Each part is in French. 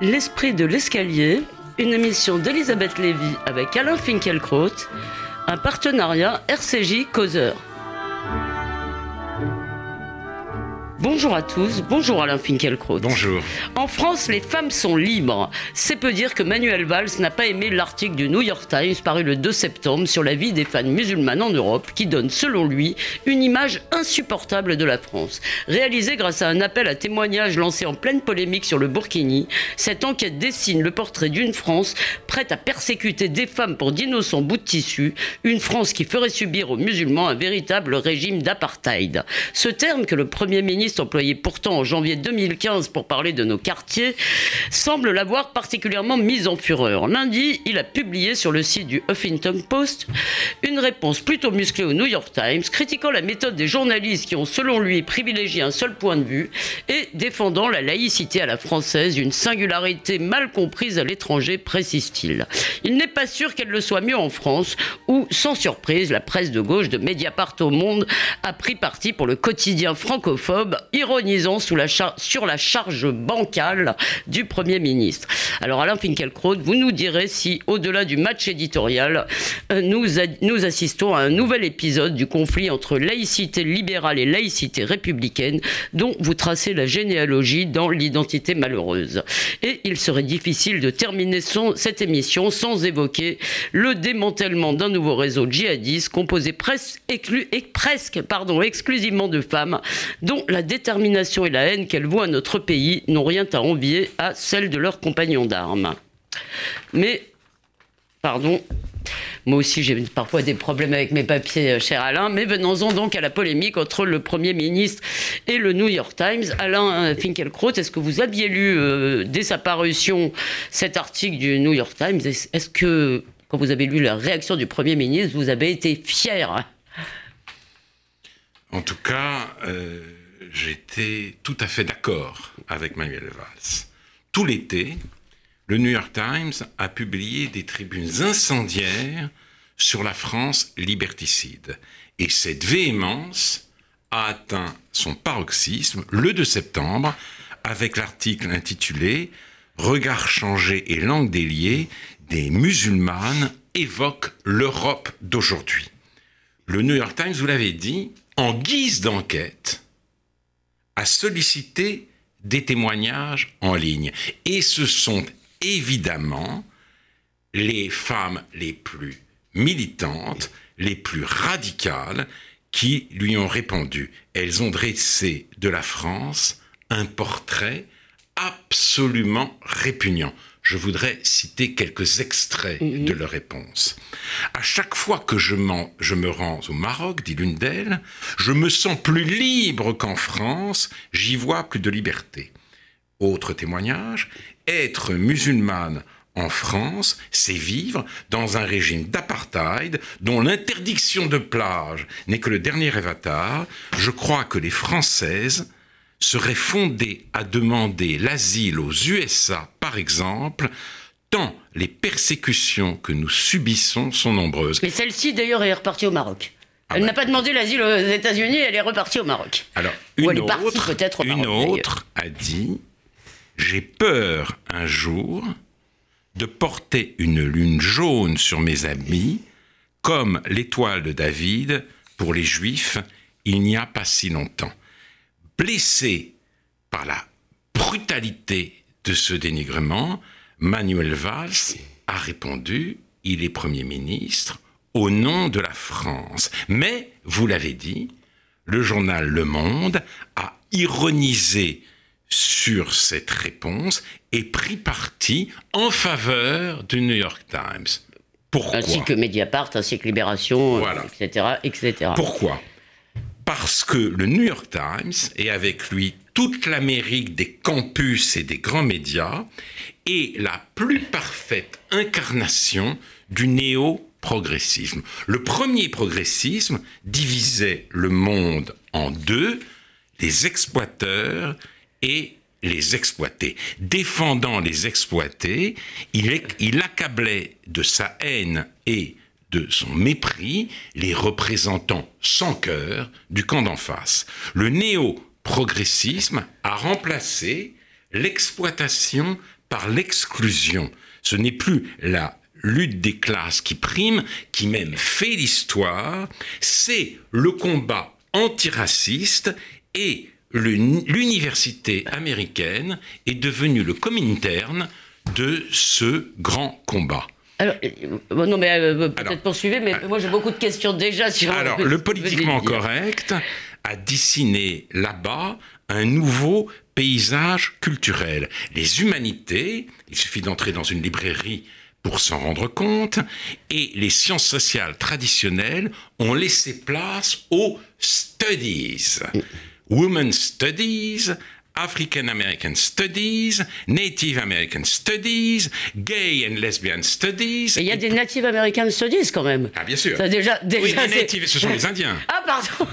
L'esprit de l'escalier, une émission d'Elisabeth Lévy avec Alain Finkielkraut, un partenariat RCJ Causeur. Bonjour à tous, bonjour Alain Finkielkraut. Bonjour. En France, les femmes sont libres. C'est peu dire que Manuel Valls n'a pas aimé l'article du New York Times paru le 2 septembre sur la vie des femmes musulmanes en Europe qui donne, selon lui, une image insupportable de la France. Réalisée grâce à un appel à témoignages lancé en pleine polémique sur le Burkini, cette enquête dessine le portrait d'une France prête à persécuter des femmes pour d'innocents bouts de tissu, une France qui ferait subir aux musulmans un véritable régime d'apartheid. Ce terme que le Premier ministre employé pourtant en janvier 2015 pour parler de nos quartiers, semble l'avoir particulièrement mise en fureur. Lundi, il a publié sur le site du Huffington Post une réponse plutôt musclée au New York Times, critiquant la méthode des journalistes qui ont, selon lui, privilégié un seul point de vue et défendant la laïcité à la française, une singularité mal comprise à l'étranger, précise-t-il. Il, n'est pas sûr qu'elle le soit mieux en France, où, sans surprise, la presse de gauche de Mediapart au Monde a pris parti pour le quotidien francophobe ironisant sur la charge bancale du Premier ministre. Alors Alain Finkielkraut, vous nous direz si, au-delà du match éditorial, euh, nous, assistons à un nouvel épisode du conflit entre laïcité libérale et laïcité républicaine, dont vous tracez la généalogie dans l'identité malheureuse. Et il serait difficile de terminer cette émission sans évoquer le démantèlement d'un nouveau réseau djihadiste composé presque, pardon, exclusivement de femmes, dont la détermination et la haine qu'elles voient à notre pays n'ont rien à envier à celles de leurs compagnons d'armes. Mais, pardon, moi aussi, j'ai parfois des problèmes avec mes papiers, euh, cher Alain. Mais venons-en donc à la polémique entre le Premier ministre et le New York Times. Alain euh, Finkielkraut, est-ce que vous aviez lu, euh, dès sa parution, cet article du New York Times? Est-ce que, quand vous avez lu la réaction du Premier ministre, vous avez été fier? En tout cas, j'étais tout à fait d'accord avec Manuel Valls. Tout l'été, le New York Times a publié des tribunes incendiaires sur la France liberticide. Et cette véhémence a atteint son paroxysme le 2 septembre avec l'article intitulé Regard changé et langue déliée, des musulmanes évoquent l'Europe d'aujourd'hui. Le New York Times, vous l'avez dit, en guise d'enquête, à solliciter des témoignages en ligne. Et ce sont évidemment les femmes les plus militantes, les plus radicales, qui lui ont répondu. Elles ont dressé de la France un portrait absolument répugnant. Je voudrais citer quelques extraits de leur réponse. À chaque fois que je, je me rends au Maroc, dit l'une d'elles, je me sens plus libre qu'en France, j'y vois plus de liberté. Autre témoignage, être musulmane en France, c'est vivre dans un régime d'apartheid dont l'interdiction de plage n'est que le dernier avatar. Je crois que les Françaises serait fondée à demander l'asile aux USA, par exemple, tant les persécutions que nous subissons sont nombreuses. Mais celle-ci, d'ailleurs, est repartie au Maroc. Ah elle n'a pas demandé l'asile aux États-Unis, elle est repartie au Maroc. Alors, une autre, peut-être une autre a dit J'ai peur un jour de porter une lune jaune sur mes habits, comme l'étoile de David pour les Juifs il n'y a pas si longtemps blessé par la brutalité de ce dénigrement, Manuel Valls a répondu, il est Premier ministre, au nom de la France. Mais, vous l'avez dit, le journal Le Monde a ironisé sur cette réponse et pris parti en faveur du New York Times. Pourquoi Ainsi que Mediapart, ainsi que Libération, etc., etc. Pourquoi? Parce que le New York Times, et avec lui toute l'Amérique des campus et des grands médias, est la plus parfaite incarnation du néo-progressisme. Le premier progressisme divisait le monde en deux, les exploiteurs et les exploités. Défendant les exploités, il, il accablait de sa haine et de son mépris les représentants sans cœur du camp d'en face. Le néo-progressisme a remplacé l'exploitation par l'exclusion. Ce n'est plus la lutte des classes qui prime, qui même fait l'histoire, c'est le combat antiraciste et l'université américaine est devenue le comintern de ce grand combat. Alors, euh, non, mais euh, peut-être poursuivre, mais moi j'ai beaucoup de questions déjà sur. Alors, le politiquement correct a dessiné là-bas un nouveau paysage culturel. Les humanités, il suffit d'entrer dans une librairie pour s'en rendre compte, et les sciences sociales traditionnelles ont laissé place aux studies. Women's Studies, African American Studies, Native American Studies, Gay and Lesbian Studies. Il y a des Native American Studies quand même. Ah bien sûr. Ça, déjà, déjà oui, les natives, ce sont les Indiens. Ah pardon.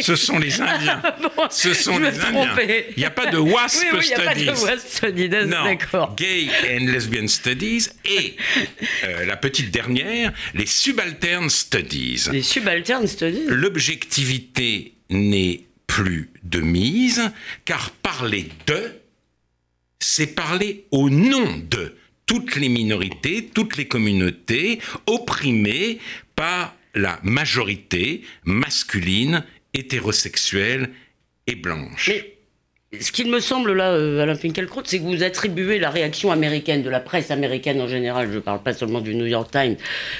Ce sont les Indiens. bon, ce sont les Indiens. Il n'y a pas de WASP oui, oui, Studies. Il n'y a pas de WASP Studies, d'accord. Gay and Lesbian Studies et euh, la petite dernière, les Subaltern Studies. Les Subaltern Studies. L'objectivité n'est plus de mise, car parler de, c'est parler au nom de toutes les minorités, toutes les communautés opprimées par la majorité masculine, hétérosexuelle et blanche. Mais ce qu'il me semble là, euh, Alain Finkielkraut, c'est que vous attribuez la réaction américaine, de la presse américaine en général, je ne parle pas seulement du New York Times,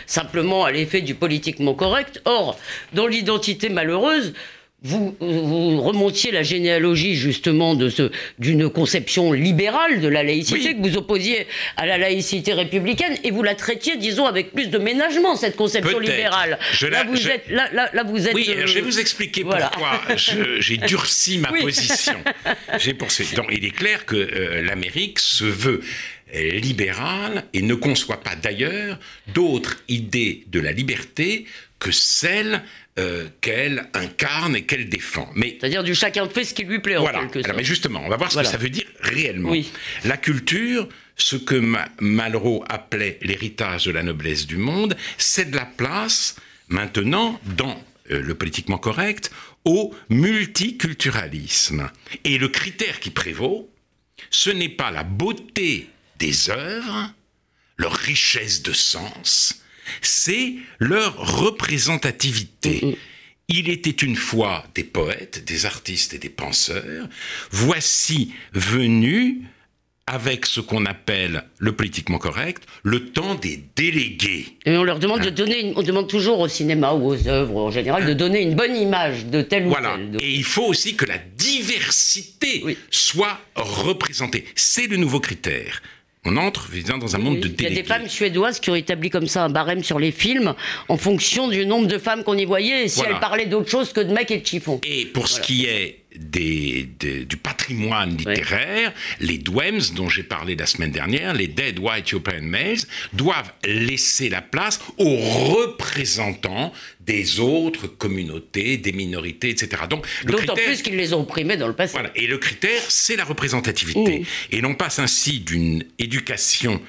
simplement à l'effet du politiquement correct. Or, dans l'identité malheureuse, vous, remontiez la généalogie justement de ce d'une conception libérale de la laïcité que vous opposiez à la laïcité républicaine et vous la traitiez, disons, avec plus de ménagement cette conception libérale. là, vous êtes, là, là, vous êtes. Oui, je vais vous expliquer pourquoi j'ai durci ma position. J'ai poursuivi. Donc, il est clair que euh, l'Amérique se veut libérale et ne conçoit pas d'ailleurs d'autres idées de la liberté que celles euh, qu'elle incarne et qu'elle défend. Mais c'est-à-dire du chacun fait ce qui lui plaît. Voilà. En quelque mais justement, on va voir ce que ça veut dire réellement. La culture, ce que Malraux appelait l'héritage de la noblesse du monde, c'est de la place maintenant dans euh, le politiquement correct au multiculturalisme. Et le critère qui prévaut, ce n'est pas la beauté des œuvres, leur richesse de sens, c'est leur représentativité. Il était une fois des poètes, des artistes et des penseurs. Voici venus avec ce qu'on appelle le politiquement correct, le temps des délégués. Et on leur demande de hein. donner, on demande toujours au cinéma ou aux œuvres en général de hein. donner une bonne image de tel ou voilà. Et il faut aussi que la diversité soit représentée. C'est le nouveau critère on entre dans un monde de délégués. Il y a des femmes suédoises qui ont établi comme ça un barème sur les films en fonction du nombre de femmes qu'on y voyait et si elles parlaient d'autre chose que de mecs et de chiffons. Et pour ce qui est des, du patrimoine littéraire, les DWEMS dont j'ai parlé la semaine dernière, les Dead White European Males, doivent laisser la place aux représentants des autres communautés, des minorités, etc. Donc, D'autant plus qu'ils les ont opprimés dans le passé. Voilà. Et le critère, c'est la représentativité. Mmh. Et l'on passe ainsi d'une éducation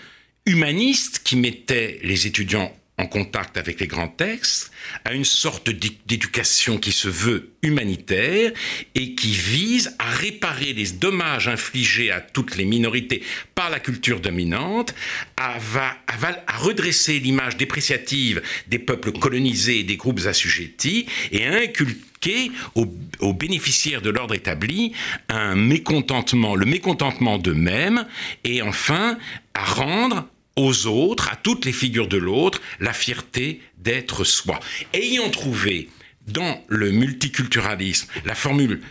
humaniste qui mettait les étudiants en contact avec les grands textes, à une sorte d'éducation qui se veut humanitaire et qui vise à réparer les dommages infligés à toutes les minorités par la culture dominante, à, redresser l'image dépréciative des peuples colonisés et des groupes assujettis et à inculquer aux, aux bénéficiaires de l'ordre établi un mécontentement, le mécontentement d'eux-mêmes et enfin à rendre aux autres, à toutes les figures de l'autre, la fierté d'être soi. Ayant trouvé dans le multiculturalisme la formule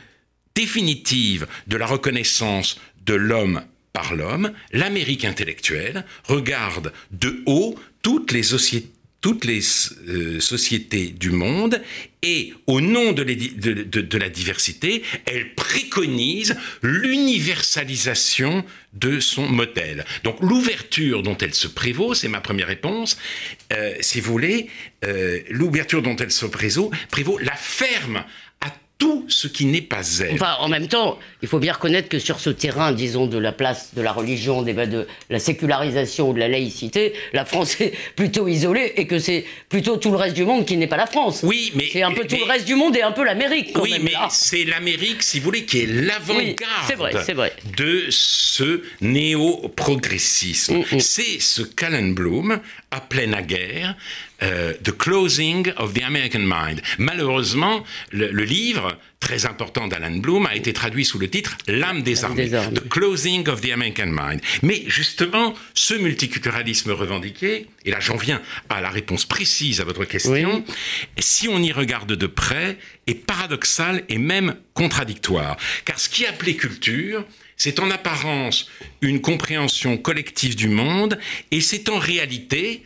définitive de la reconnaissance de l'homme par l'homme, l'Amérique intellectuelle regarde de haut toutes les sociétés toutes les euh, sociétés du monde et au nom de, la diversité, elle préconise l'universalisation de son modèle. Donc l'ouverture dont elle se prévaut, c'est ma première réponse, euh, si vous voulez, euh, l'ouverture dont elle se prévaut, prévaut la ferme tout ce qui n'est pas elle. Enfin, en même temps, il faut bien reconnaître que sur ce terrain, disons, de la place de la religion, de la sécularisation ou de la laïcité, la France est plutôt isolée et que c'est plutôt tout le reste du monde qui n'est pas la France. Oui, mais. C'est un peu tout le reste du monde et un peu l'Amérique, quand oui, mais c'est l'Amérique, si vous voulez, qui est l'avant-garde de ce néo-progressisme. Mm, mm. C'est ce qu'Alan Bloom appelait naguère euh, The Closing of the American Mind. Malheureusement, le, livre, très important d'Alan Bloom, a été traduit sous le titre L'âme des, armées. The Closing of the American Mind. Mais justement, ce multiculturalisme revendiqué, et là j'en viens à la réponse précise à votre question, si on y regarde de près, est paradoxal et même contradictoire. Car ce qui est appelé culture, c'est en apparence une compréhension collective du monde, et c'est en réalité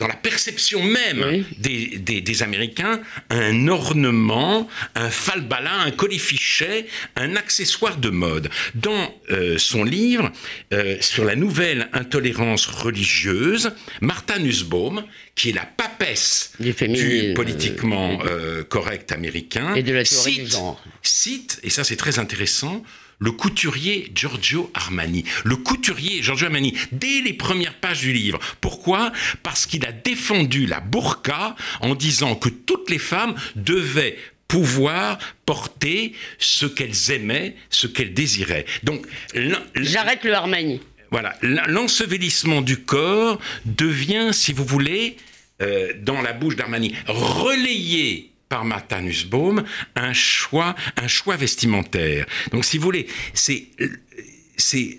dans la perception même des, Américains, un ornement, un falbala, un colifichet, un accessoire de mode. Dans euh, son livre euh, sur la nouvelle intolérance religieuse, Martha Nussbaum, qui est la papesse du, euh, politiquement correct américain, et de la cite, cite, et ça c'est très intéressant, le couturier Giorgio Armani. Le couturier Giorgio Armani, dès les premières pages du livre. Pourquoi? Parce qu'il a défendu la burqa en disant que toutes les femmes devaient pouvoir porter ce qu'elles aimaient, ce qu'elles désiraient. Donc, j'arrête le Armani. Voilà, l'ensevelissement du corps devient, si vous voulez, euh, dans la bouche d'Armani, relayé par Martha Nussbaum un choix, un choix vestimentaire. Donc, si vous voulez, c'est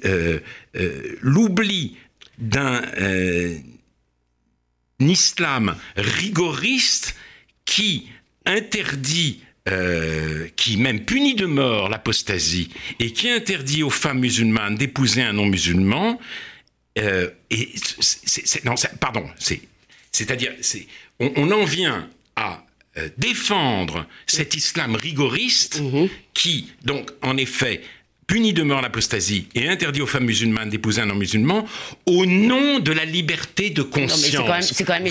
euh, euh, l'oubli d'un euh, islam rigoriste qui interdit qui même punit de mort l'apostasie et qui interdit aux femmes musulmanes d'épouser un non-musulman, et pardon, c'est, c'est-à-dire, c'est, on, en vient à défendre cet islam rigoriste mhm. qui, donc, en effet, punit de mort l'apostasie et interdit aux femmes musulmanes d'épouser un non-musulman au nom de la liberté de conscience.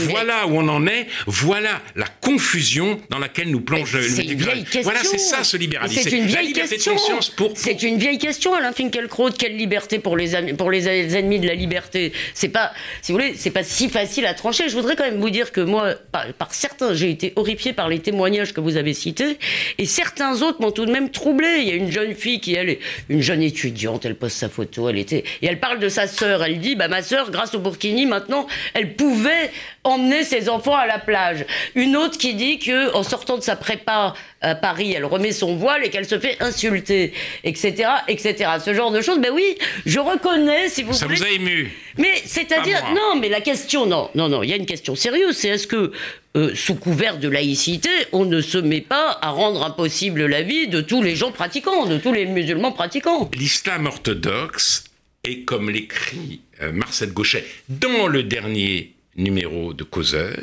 Voilà où on en est, voilà la confusion dans laquelle nous plonge le Voilà, c'est ça ce libéralisme. C'est une vieille question. Pour... C'est une vieille question, Alain Finkielkraut. Quelle liberté pour les, pour les ennemis de la liberté? C'est pas, si vous voulez, c'est pas si facile à trancher. Je voudrais quand même vous dire que moi, par, par certains, j'ai été horrifié par les témoignages que vous avez cités, et certains autres m'ont tout de même troublé. Il y a une jeune fille qui, elle, est une jeune étudiante, elle poste sa photo, elle était et elle parle de sa sœur. Elle dit, bah ma sœur, grâce au Burkini, maintenant, elle pouvait emmener ses enfants à la plage. Une autre qui dit que en sortant de sa prépa à Paris, elle remet son voile et qu'elle se fait insulter, etc., etc. Ce genre de choses. Ben oui, je reconnais, si vous Ça voulez. Ça vous a ému. Mais c'est-à-dire, non, mais la question, non, non, non, il y a une question sérieuse. C'est est-ce que euh, sous couvert de laïcité, on ne se met pas à rendre impossible la vie de tous les gens pratiquants, de tous les musulmans pratiquants? L'islam orthodoxe est, comme l'écrit euh, Marcel Gauchet dans le dernier numéro de Causeur,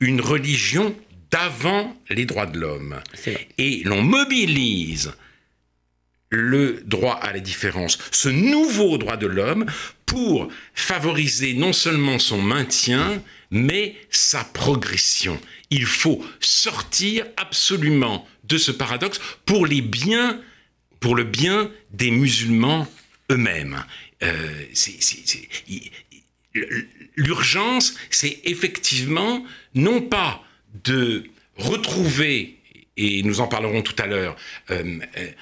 une religion d'avant les droits de l'homme. Et l'on mobilise le droit à la différence, ce nouveau droit de l'homme, pour favoriser non seulement son maintien, mais sa progression. Il faut sortir absolument de ce paradoxe pour les biens, pour le bien des musulmans eux-mêmes. Euh, l'urgence, c'est effectivement non pas de retrouver et nous en parlerons tout à l'heure, euh,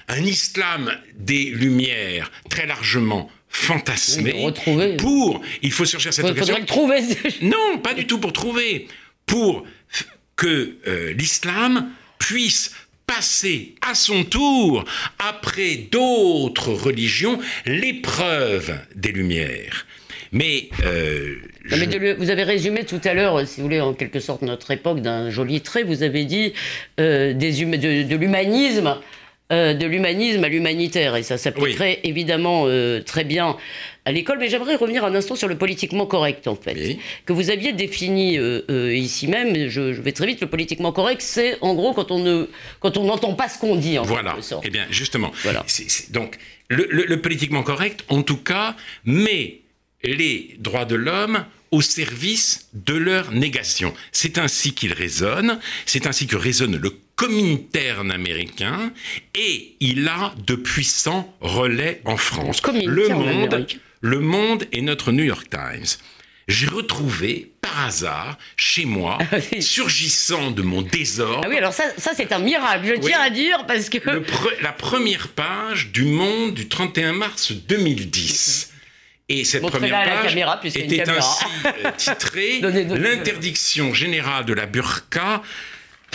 un islam des Lumières très largement fantasmé. pour, il faut chercher cette occasion. le trouver. non, pas du tout pour trouver. Pour que euh, l'islam puisse passer à son tour, après d'autres religions, l'épreuve des Lumières. Mais, euh, vous avez résumé tout à l'heure, si vous voulez, en quelque sorte notre époque d'un joli trait. Vous avez dit euh, des de, de l'humanisme euh, de l'humanisme à l'humanitaire. Et ça s'appliquerait évidemment euh, très bien à l'école. Mais j'aimerais revenir un instant sur le politiquement correct, en fait, que vous aviez défini euh, ici même. Je, vais très vite. Le politiquement correct, c'est en gros quand on ne quand on n'entend pas ce qu'on dit. En voilà. Eh bien, justement. Voilà. donc le, le politiquement correct, en tout cas, met les droits de l'homme au service de leur négation. C'est ainsi qu'il résonne, c'est ainsi que résonne le Comintern américain et il a de puissants relais en France. Le monde, le monde est notre New York Times j'ai retrouvé par hasard chez moi, ah surgissant de mon désordre. Ah oui, alors ça, ça c'est un miracle, je tiens à dire, parce que. la première page du Monde du 31 mars 2010. Et cette première page était ainsi euh, titrée L'interdiction générale de la burqa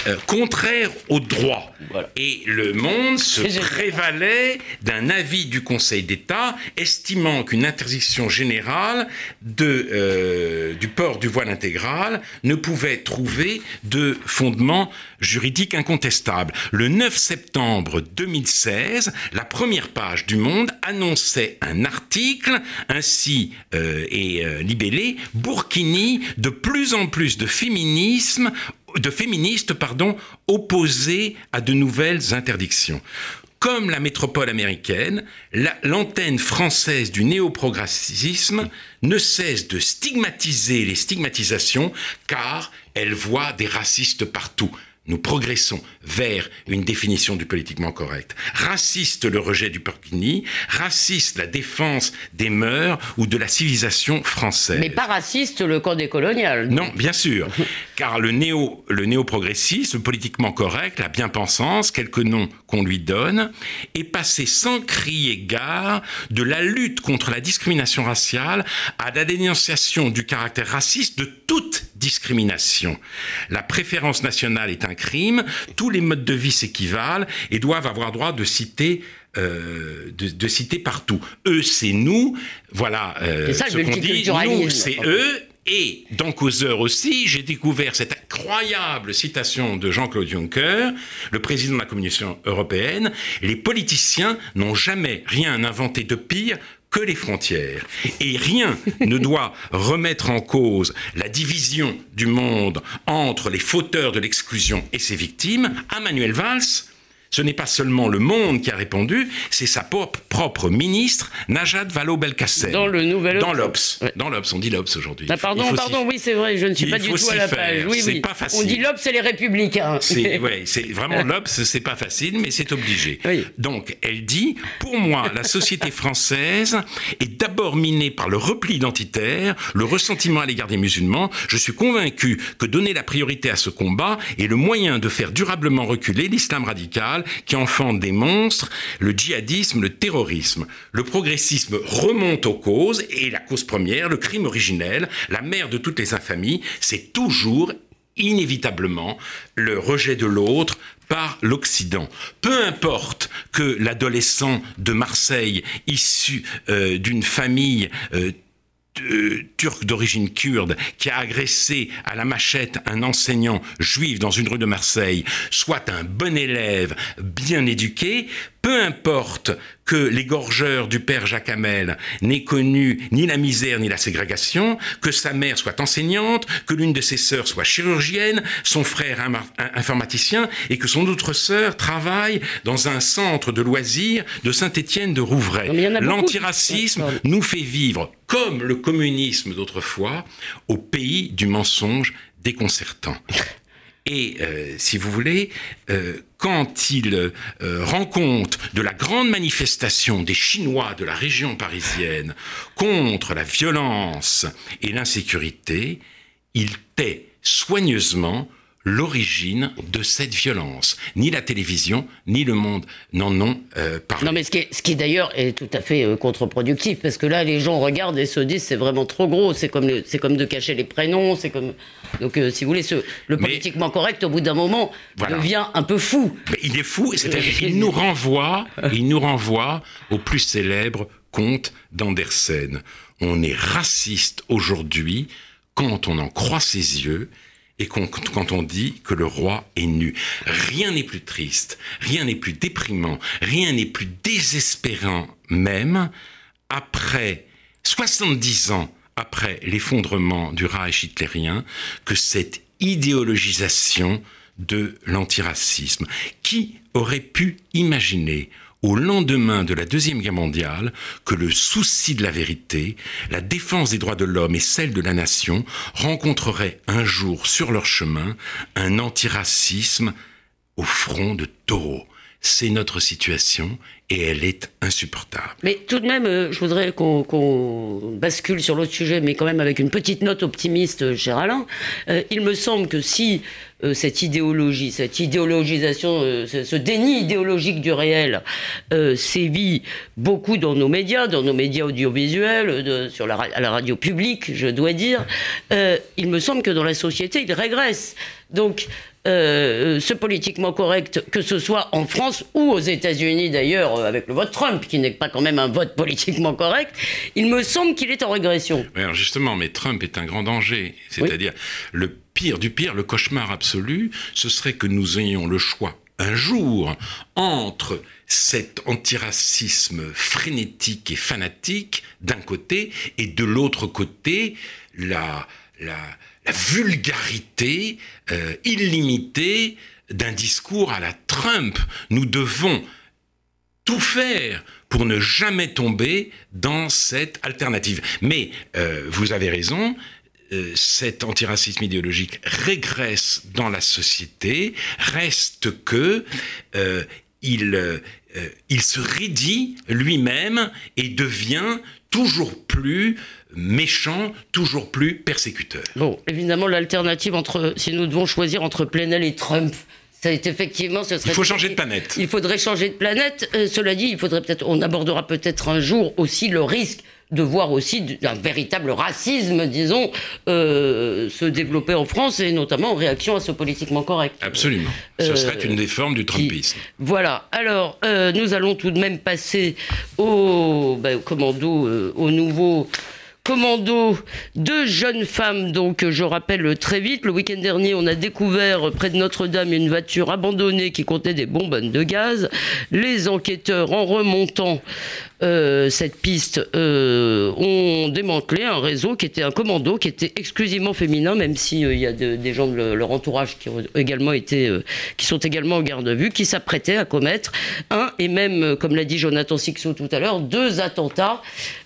euh, contraire au droit. Et le monde se prévalait d'un avis du Conseil d'État estimant qu'une interdiction générale de, euh, du port du voile intégral ne pouvait trouver de fondement juridique incontestable. Le 9 septembre 2016, la première page du Monde annonçait un article ainsi euh, et libellé Burkini de plus en plus de féminisme de féministes pardon, opposés à de nouvelles interdictions. Comme la métropole américaine, l'antenne française du néoprogressisme ne cesse de stigmatiser les stigmatisations car elle voit des racistes partout nous progressons vers une définition du politiquement correct. Raciste le rejet du Burkini, raciste la défense des mœurs ou de la civilisation française. Mais pas raciste le code décolonial. Non, bien sûr, car le néo le néo-progressisme, politiquement correct, la bien-pensance, quelques noms qu'on lui donne, est passé sans crier gare de la lutte contre la discrimination raciale à la dénonciation du caractère raciste de toute discrimination. La préférence nationale est un crime, tous les modes de vie s'équivalent et doivent avoir droit de citer euh, de, citer partout. Eux, c'est nous. Voilà euh, ça, ce qu'on dit. Nous, c'est eux. Et dans Causeur aussi, j'ai découvert cette incroyable citation de Jean-Claude Juncker, le président de la Commission européenne. Les politiciens n'ont jamais rien inventé de pire que les frontières. Et rien ne doit remettre en cause la division du monde entre les fauteurs de l'exclusion et ses victimes. À Valls, ce n'est pas seulement le monde qui a répondu, c'est sa propre ministre, Najat Vallaud-Belkacem. Dans le nouvel Dans l'Obs. Dans l'Obs, on dit l'Obs aujourd'hui. Ah, pardon, pardon, oui, c'est vrai, je ne suis pas du tout à la page. Oui, oui. Pas facile. On dit l'Obs, c'est les républicains. C'est, c'est vraiment l'Obs, c'est pas facile, mais c'est obligé. Donc, elle dit, pour moi, la société française est d'abord minée par le repli identitaire, le ressentiment à l'égard des musulmans. Je suis convaincu que donner la priorité à ce combat est le moyen de faire durablement reculer l'islam radical qui enfante des monstres, le djihadisme, le terrorisme. Le progressisme remonte aux causes, et la cause première, le crime originel, la mère de toutes les infamies, c'est toujours inévitablement le rejet de l'autre par l'Occident. Peu importe que l'adolescent de Marseille, issu euh, d'une famille euh, turc d'origine kurde qui a agressé à la machette un enseignant juif dans une rue de Marseille soit un bon élève bien éduqué, peu importe que l'égorgeur du père Jacques Hamel n'ait connu ni la misère ni la ségrégation, que sa mère soit enseignante, que l'une de ses sœurs soit chirurgienne, son frère informaticien et que son autre sœur travaille dans un centre de loisirs de Saint-Étienne de Rouvray. L'antiracisme nous fait vivre, comme le communisme d'autrefois, au pays du mensonge déconcertant. Et euh, si vous voulez, euh, quand il euh, rend compte de la grande manifestation des Chinois de la région parisienne contre la violence et l'insécurité, il tait soigneusement l'origine de cette violence. Ni la télévision, ni le monde n'en ont euh, parlé. Non, mais ce qui, ce qui d'ailleurs est tout à fait euh, contre-productif, parce que là, les gens regardent et se disent c'est vraiment trop gros, c'est comme, c'est comme de cacher les prénoms, c'est comme... Donc, euh, si vous voulez, ce, le politiquement correct, au bout d'un moment, devient un peu fou. Mais il est fou, c'est-à-dire qu'il nous renvoie, il nous renvoie au plus célèbre conte d'Andersen. On est raciste aujourd'hui quand on en croit ses yeux et quand on dit que le roi est nu. Rien n'est plus triste, rien n'est plus déprimant, rien n'est plus désespérant même après 70 ans après l'effondrement du Reich hitlérien que cette idéologisation de l'antiracisme. Qui aurait pu imaginer au lendemain de la Deuxième Guerre mondiale que le souci de la vérité, la défense des droits de l'homme et celle de la nation rencontreraient un jour sur leur chemin un antiracisme au front de taureaux. C'est notre situation et elle est insupportable. Mais tout de même, euh, je voudrais qu'on bascule sur l'autre sujet, mais quand même avec une petite note optimiste, euh, cher Alain. Euh, il me semble que si cette idéologie, cette idéologisation, ce, déni idéologique du réel sévit beaucoup dans nos médias, dans nos médias audiovisuels, sur la, à la radio publique, je dois dire, il me semble que dans la société, il régresse. Donc, euh, ce politiquement correct, que ce soit en France ou aux États-Unis d'ailleurs, euh, avec le vote Trump, qui n'est pas quand même un vote politiquement correct, il me semble qu'il est en régression. alors justement, mais Trump est un grand danger. C'est-à-dire, le pire du pire, le cauchemar absolu, ce serait que nous ayons le choix un jour entre cet antiracisme frénétique et fanatique d'un côté et de l'autre côté la, la, vulgarité euh, illimitée d'un discours à la Trump. Nous devons tout faire pour ne jamais tomber dans cette alternative. Mais euh, vous avez raison, euh, cet antiracisme idéologique régresse dans la société, reste que il, se raidit lui-même et devient toujours plus méchant, toujours plus persécuteur. Bon, évidemment, l'alternative entre, si nous devons choisir entre Plenel et Trump, c'est effectivement, ce serait. Il faut changer de planète. Il faudrait changer de planète. Euh, cela dit, il faudrait peut-être, on abordera peut-être un jour aussi le risque de voir aussi un véritable racisme, disons, euh, se développer en France et notamment en réaction à ce politiquement correct. Absolument. Ce euh, serait une des formes du Trumpisme. voilà. Alors, nous allons tout de même passer au, ben, au commando, au nouveau commando, deux jeunes femmes, donc je rappelle très vite, le week-end dernier on a découvert près de Notre-Dame une voiture abandonnée qui contenait des bonbonnes de gaz. Les enquêteurs en remontant euh, cette piste euh, ont démantelé un réseau qui était un commando qui était exclusivement féminin, même s'il euh, il y a des gens de leur entourage qui sont également au garde de vue, qui s'apprêtaient à commettre un et même, comme l'a dit Jonathan Sixou tout à l'heure, deux attentats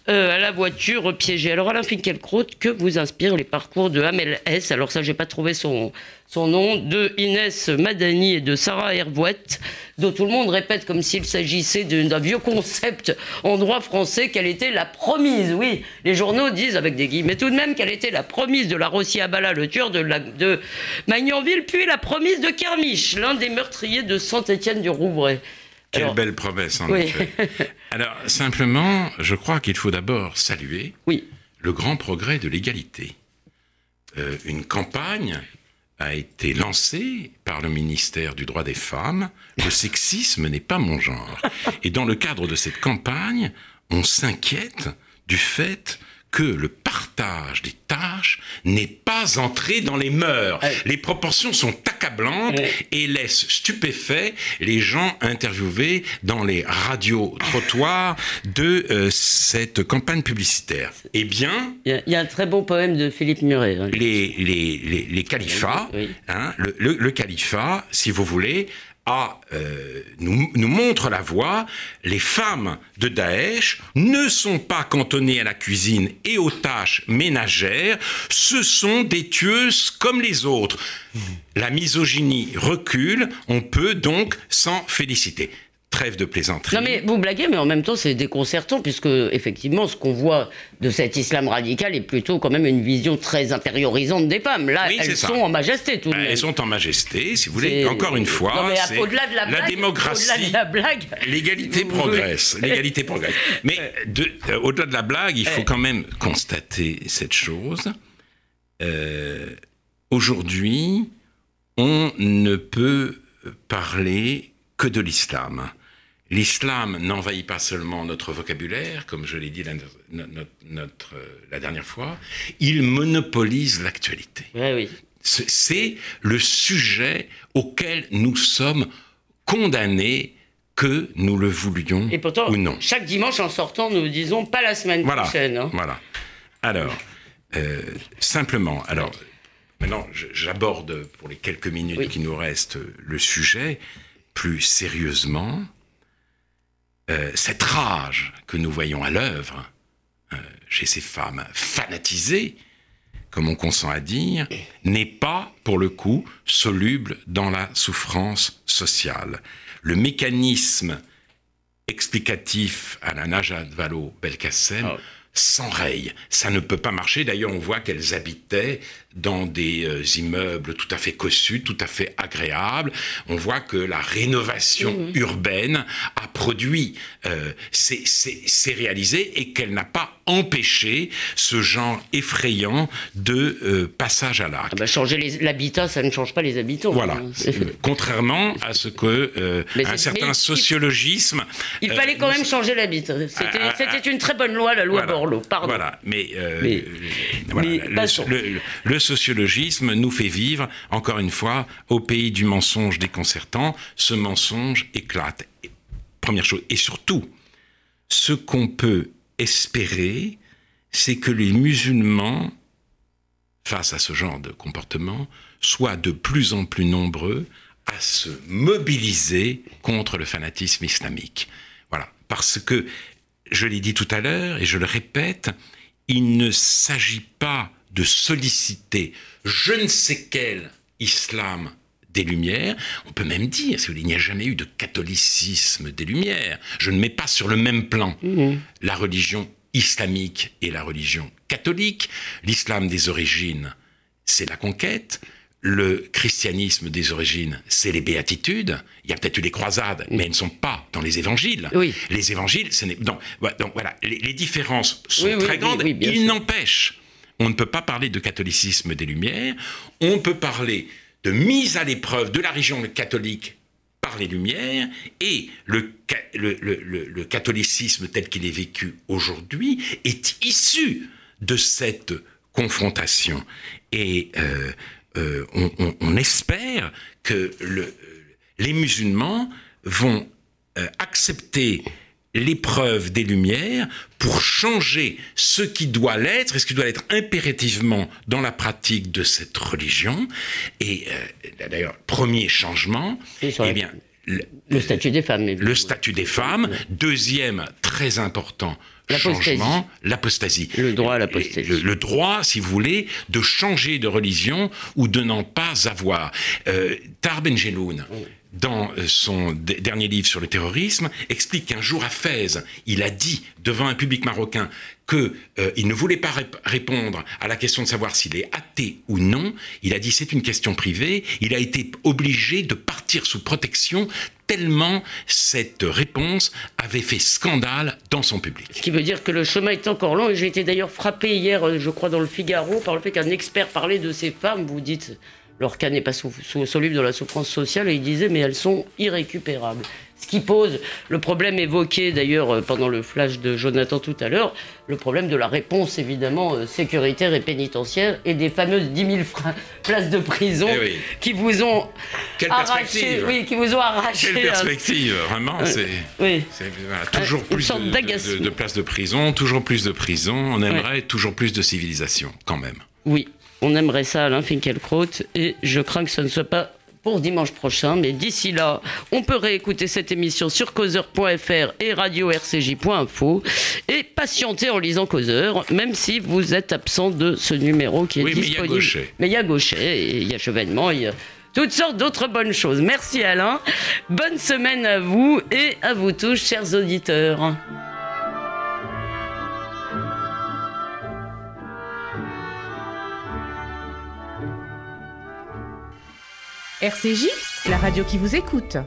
à la voiture piégée. Alors Alain Finkielkraut, que vous inspirent les parcours de Hamel S Alors ça, j'ai pas trouvé son son nom, de Inès Madani et de Sarah Hervouette, dont tout le monde répète comme s'il s'agissait d'un vieux concept en droit français qu'elle était la promise. Oui, les journaux disent avec des guillemets tout de même qu'elle était la promise de la Rossi Abala, le tueur de, de Magnanville, puis la promise de Kermiche, l'un des meurtriers de Saint-Étienne du Rouvray. Quelle belle promesse, en effet. Alors, simplement, je crois qu'il faut d'abord saluer oui. le grand progrès de l'égalité. Euh, une campagne a été lancé par le ministère du droit des femmes. Le sexisme n'est pas mon genre. Et dans le cadre de cette campagne, on s'inquiète du fait que le partage des tâches n'est pas entré dans les mœurs. Les proportions sont accablantes et laissent stupéfaits les gens interviewés dans les radios trottoirs de euh, cette campagne publicitaire. Eh bien, il y, a un très bon poème de Philippe Muret. Hein. les, les, les, califats, hein, le califat, si vous voulez, euh, nous, nous, montre la voie. Les femmes de Daesh ne sont pas cantonnées à la cuisine et aux tâches ménagères, ce sont des tueuses comme les autres. La misogynie recule, on peut donc s'en féliciter. Trêve de plaisanterie. Non mais vous blaguez, mais en même temps c'est déconcertant puisque effectivement ce qu'on voit de cet islam radical est plutôt quand même une vision très intériorisante des femmes. Là, elles sont en majesté tout de même. Elles sont en majesté, si vous voulez. Encore une fois, au-delà de la, blague, démocratie, l'égalité progresse. L'égalité progresse. Mais euh, au-delà de la blague, il faut quand même constater cette chose. Euh, aujourd'hui, on ne peut parler que de l'islam L'islam n'envahit pas seulement notre vocabulaire, comme je l'ai dit la, notre, la dernière fois, il monopolise l'actualité. oui. C'est le sujet auquel nous sommes condamnés que nous le voulions Et pourtant, ou non. Chaque dimanche en sortant, nous disons pas la semaine prochaine. Hein. Voilà. Alors, euh, simplement, alors, maintenant, j'aborde pour les quelques minutes qui nous restent le sujet plus sérieusement. Euh, cette rage que nous voyons à l'œuvre euh, chez ces femmes fanatisées comme on consent à dire, n'est pas, pour le coup, soluble dans la souffrance sociale. Le mécanisme explicatif à la Najat Vallaud-Belkacem oh. s'enraye. Ça ne peut pas marcher. D'ailleurs, on voit qu'elles habitaient dans des euh, immeubles tout à fait cossus, tout à fait agréables. On voit que la rénovation mmh. urbaine a produit, euh, c'est réalisé et qu'elle n'a pas empêché ce genre effrayant de euh, passage à l'acte. Ah bah, changer l'habitat, ça ne change pas les habitants. Voilà. Hein. Contrairement à ce que un certain sociologisme. Il, fallait quand même changer l'habitat. C'était une très bonne loi, la loi Borloo. Pardon. Voilà. Mais, le sociologisme nous fait vivre, encore une fois, au pays du mensonge déconcertant. Ce mensonge éclate. Première chose. Et surtout, ce qu'on peut espérer, c'est que les musulmans, face à ce genre de comportement, soient de plus en plus nombreux à se mobiliser contre le fanatisme islamique. Voilà. Parce que, je l'ai dit tout à l'heure et je le répète, il ne s'agit pas de solliciter je ne sais quel islam des Lumières. On peut même dire, qu'il n'y a jamais eu de catholicisme des Lumières. Je ne mets pas sur le même plan mmh. la religion islamique et la religion catholique. L'islam des origines, c'est la conquête. Le christianisme des origines, c'est les béatitudes. Il y a peut-être eu les croisades, mais elles ne sont pas dans les évangiles. Les évangiles, ce n'est. Donc, voilà, les, différences sont très grandes. Il n'empêche on ne peut pas parler de catholicisme des Lumières, on peut parler de mise à l'épreuve de la religion catholique par les Lumières et le, catholicisme tel qu'il est vécu aujourd'hui est issu de cette confrontation. Et euh, euh, on, espère que les musulmans vont euh, accepter l'épreuve des Lumières pour changer ce qui doit l'être et ce qui doit être impérativement dans la pratique de cette religion. Et euh, d'ailleurs, premier changement, eh bien, le, statut des femmes. Le statut des femmes. Deuxième, très important, changement, l'apostasie. Le droit à l'apostasie. Le, droit, si vous voulez, de changer de religion ou de n'en pas avoir. Euh, Tar Benjeloun, dans son dernier livre sur le terrorisme, explique qu'un jour à Fès, il a dit devant un public marocain qu'il euh, ne voulait pas répondre à la question de savoir s'il est athée ou non. Il a dit c'est une question privée. Il a été obligé de partir sous protection tellement cette réponse avait fait scandale dans son public. Ce qui veut dire que le chemin est encore long. Et j'ai été d'ailleurs frappé hier, euh, je crois, dans le Figaro, par le fait qu'un expert parlait de ces femmes. Vous dites leur cas n'est pas soluble dans la souffrance sociale, et il disait, mais elles sont irrécupérables. Ce qui pose le problème évoqué d'ailleurs euh, pendant le flash de Jonathan tout à l'heure, le problème de la réponse évidemment euh, sécuritaire et pénitentiaire et des fameuses 10 000 places de prison eh qui vous ont Quelle arraché, oui, qui vous ont arraché. Quelle perspective, vraiment, c'est oui. toujours plus de, de, places de prison, toujours plus de prison. On aimerait toujours plus de civilisation, quand même. Oui, on aimerait ça, Alain Finkielkraut, et je crains que ce ne soit pas pour dimanche prochain. Mais d'ici là, on peut réécouter cette émission sur causeur.fr et radio-rcj.info et patienter en lisant Causeur, même si vous êtes absent de ce numéro qui est oui, disponible. Mais il y a Gaucher. Mais il y a Gaucher, et il y a Chevènement, il y a toutes sortes d'autres bonnes choses. Merci Alain. Bonne semaine à vous et à vous tous, chers auditeurs. RCJ, la radio qui vous écoute.